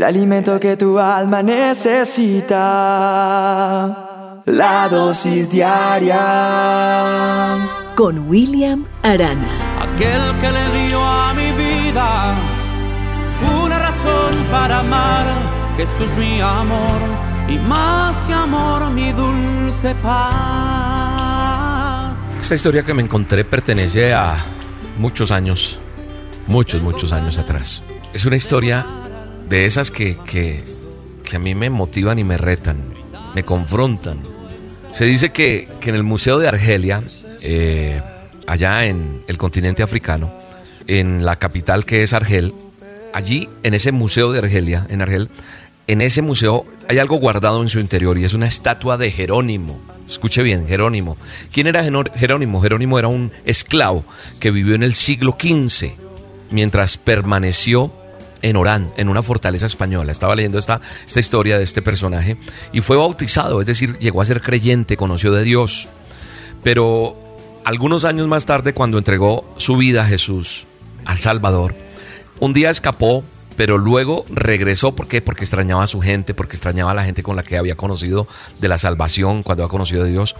el alimento que tu alma necesita. La dosis diaria. Con William Arana. Aquel que le dio a mi vida una razón para amar. Jesús mi amor y más que amor mi dulce paz. Esta historia que me encontré pertenece a muchos años, muchos, muchos años atrás. Es una historia de esas que, que, a mí me motivan y me retan, me confrontan. Se dice que, en el Museo de Argelia, eh, allá en el continente africano, en la capital que es Argel, allí en ese Museo de Argelia, en Argel, en ese museo hay algo guardado en su interior y es una estatua de Jerónimo. Escuche bien, Jerónimo. ¿Quién era Jerónimo? Jerónimo era un esclavo que vivió en el siglo XV mientras permaneció en Orán, en una fortaleza española. Estaba leyendo esta, esta historia de este personaje y fue bautizado, es decir, llegó a ser creyente, conoció de Dios. Pero algunos años más tarde, cuando entregó su vida a Jesús, al Salvador, un día escapó, pero luego regresó. ¿Por qué? Porque extrañaba a su gente, porque extrañaba a la gente con la que había conocido de la salvación, cuando había conocido de Dios.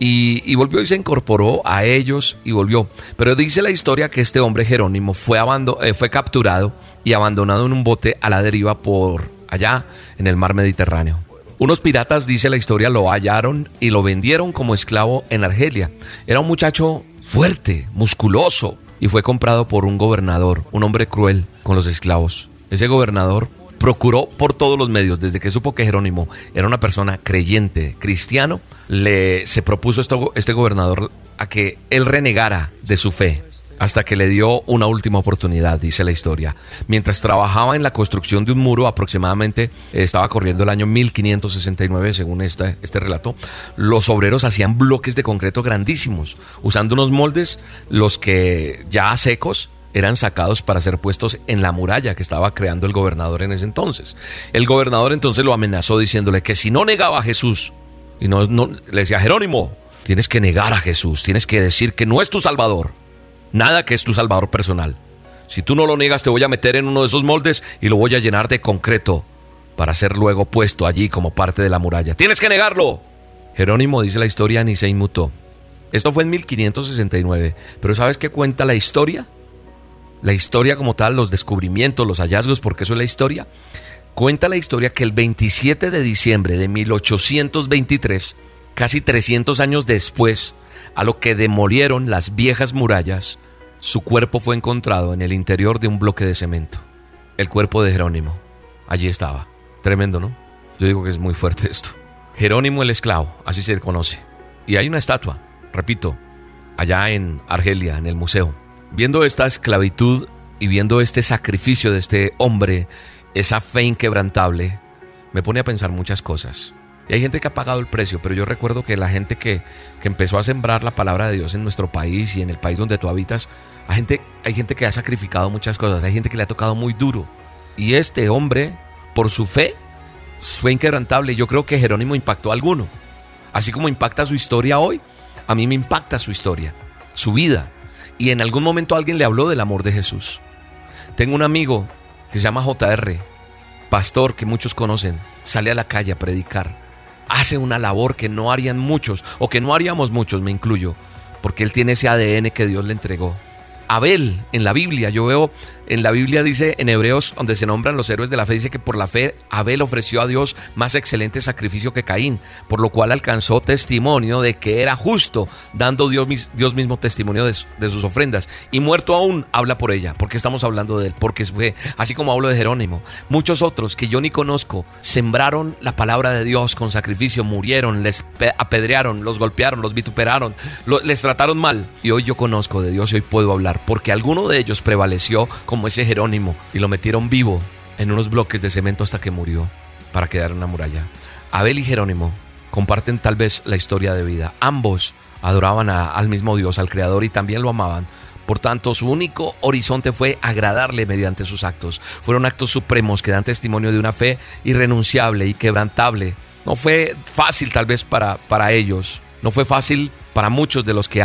Y, volvió y se incorporó a ellos y volvió. Pero dice la historia que este hombre Jerónimo fue, eh, fue capturado y abandonado en un bote a la deriva por allá en el mar Mediterráneo. Unos piratas, dice la historia, lo hallaron y lo vendieron como esclavo en Argelia. Era un muchacho fuerte, musculoso, y fue comprado por un gobernador, un hombre cruel con los esclavos. Ese gobernador procuró por todos los medios, desde que supo que Jerónimo era una persona creyente, cristiano, le se propuso esto, este gobernador a que él renegara de su fe hasta que le dio una última oportunidad, dice la historia. Mientras trabajaba en la construcción de un muro, aproximadamente estaba corriendo el año 1569, según este, relato, los obreros hacían bloques de concreto grandísimos, usando unos moldes, los que ya secos eran sacados para ser puestos en la muralla que estaba creando el gobernador en ese entonces. El gobernador entonces lo amenazó diciéndole que si no negaba a Jesús, y no, no le decía Jerónimo, tienes que negar a Jesús, tienes que decir que no es tu salvador, nada que es tu salvador personal. Si tú no lo niegas, te voy a meter en uno de esos moldes y lo voy a llenar de concreto para ser luego puesto allí como parte de la muralla. Tienes que negarlo. Jerónimo dice la historia ni se inmutó. Esto fue en 1569, pero ¿sabes qué cuenta la historia? la historia como tal, los descubrimientos, los hallazgos, porque eso es la historia. Cuenta la historia que el 27 de diciembre de 1823, casi 300 años después, a lo que demolieron las viejas murallas, su cuerpo fue encontrado en el interior de un bloque de cemento. El cuerpo de Jerónimo. Allí estaba. Tremendo, ¿no? Yo digo que es muy fuerte esto. Jerónimo el esclavo, así se le conoce. Y hay una estatua, repito, allá en Argelia, en el museo. Viendo esta esclavitud y viendo este sacrificio de este hombre, esa fe inquebrantable, me pone a pensar muchas cosas. Y hay gente que ha pagado el precio, pero yo recuerdo que la gente que, empezó a sembrar la palabra de Dios en nuestro país y en el país donde tú habitas, hay gente, hay gente que ha sacrificado muchas cosas, hay gente que le ha tocado muy duro. Y este hombre, por su fe, fue inquebrantable. Yo creo que Jerónimo impactó a alguno. Así como impacta su historia hoy, a mí me impacta su historia, su vida y en algún momento alguien le habló del amor de Jesús. Tengo un amigo que se llama JR, pastor que muchos conocen, sale a la calle a predicar, hace una labor que no harían muchos o que no haríamos muchos, me incluyo, porque él tiene ese ADN que Dios le entregó. Abel en la Biblia. Yo veo en la Biblia dice en Hebreos donde se nombran los héroes de la fe dice que por la fe Abel ofreció a Dios más excelente sacrificio que Caín, por lo cual alcanzó testimonio de que era justo, dando Dios, Dios mismo testimonio de, de, sus ofrendas y muerto aún habla por ella. porque estamos hablando de él? Porque fue así como hablo de Jerónimo, muchos otros que yo ni conozco sembraron la palabra de Dios con sacrificio, murieron, les apedrearon, los golpearon, los vituperaron, les trataron mal y hoy yo conozco de Dios y hoy puedo hablar porque alguno de ellos prevaleció como ese Jerónimo y lo metieron vivo en unos bloques de cemento hasta que murió para quedar en una muralla. Abel y Jerónimo comparten tal vez la historia de vida. Ambos adoraban al mismo Dios, al Creador, y también lo amaban. Por tanto, su único horizonte fue agradarle mediante sus actos. Fueron actos supremos que dan testimonio de una fe irrenunciable y quebrantable. No fue fácil tal vez para, para ellos, no fue fácil para muchos de los que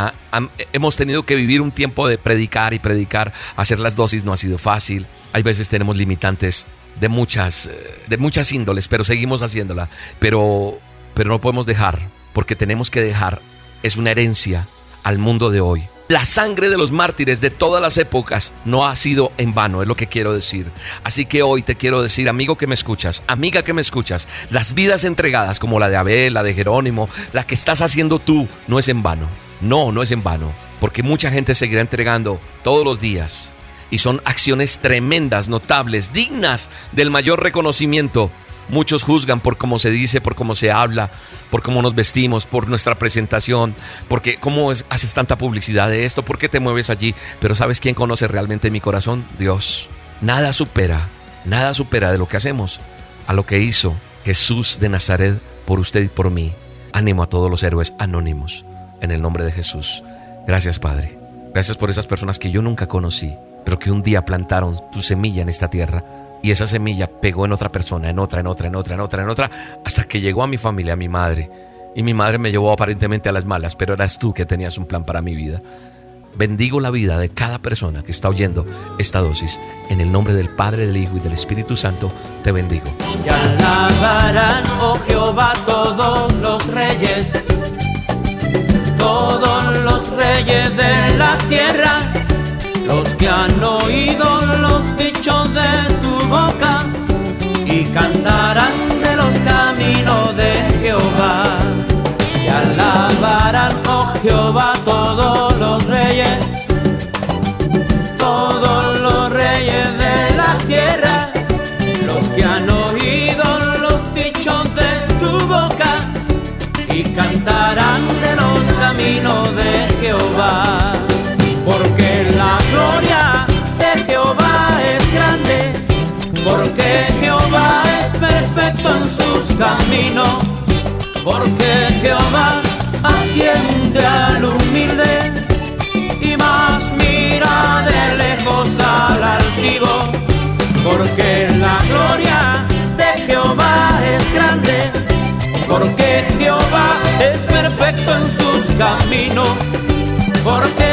hemos tenido que vivir un tiempo de predicar y predicar, hacer las dosis no ha sido fácil. Hay veces tenemos limitantes de muchas, eh, de muchas índoles, pero seguimos haciéndola. Pero, pero no podemos dejar, porque tenemos que dejar, es una herencia al mundo de hoy. La sangre de los mártires de todas las épocas no ha sido en vano, es lo que quiero decir. Así que hoy te quiero decir, amigo que me escuchas, amiga que me escuchas, las vidas entregadas como la de Abel, la de Jerónimo, la que estás haciendo tú, no es en vano. No, no es en vano, porque mucha gente seguirá entregando todos los días. Y son acciones tremendas, notables, dignas del mayor reconocimiento Muchos juzgan por cómo se dice, por cómo se habla, por cómo nos vestimos, por nuestra presentación, porque cómo haces tanta publicidad de esto, por qué te mueves allí. Pero ¿sabes quién conoce realmente mi corazón? Dios. Nada supera, nada supera de lo que hacemos a lo que hizo Jesús de Nazaret por usted y por mí. Ánimo a todos los héroes anónimos en el nombre de Jesús. Gracias Padre. Gracias por esas personas que yo nunca conocí, pero que un día plantaron tu semilla en esta tierra y esa semilla pegó en otra persona, en otra, en otra, en otra, en otra, en otra, hasta que llegó a mi familia, a mi madre. Y mi madre me llevó aparentemente a las malas, pero eras tú que tenías un plan para mi vida. Bendigo la vida de cada persona que está oyendo esta dosis. En el nombre del Padre, del Hijo y del Espíritu Santo, te bendigo. Y alabarán, oh Jehová, todos los reyes, todos los reyes de la tierra, los que han oído Jehová, todos los reyes, todos los reyes de la tierra, los que han oído los dichos de tu boca y cantarán de los caminos de Jehová, porque la gloria de Jehová es grande porque Jehová es perfecto en sus caminos, porque Jehová atiende al humilde y más mira de lejos al altivo, porque la gloria de Jehová es grande, porque Jehová es perfecto en sus caminos, porque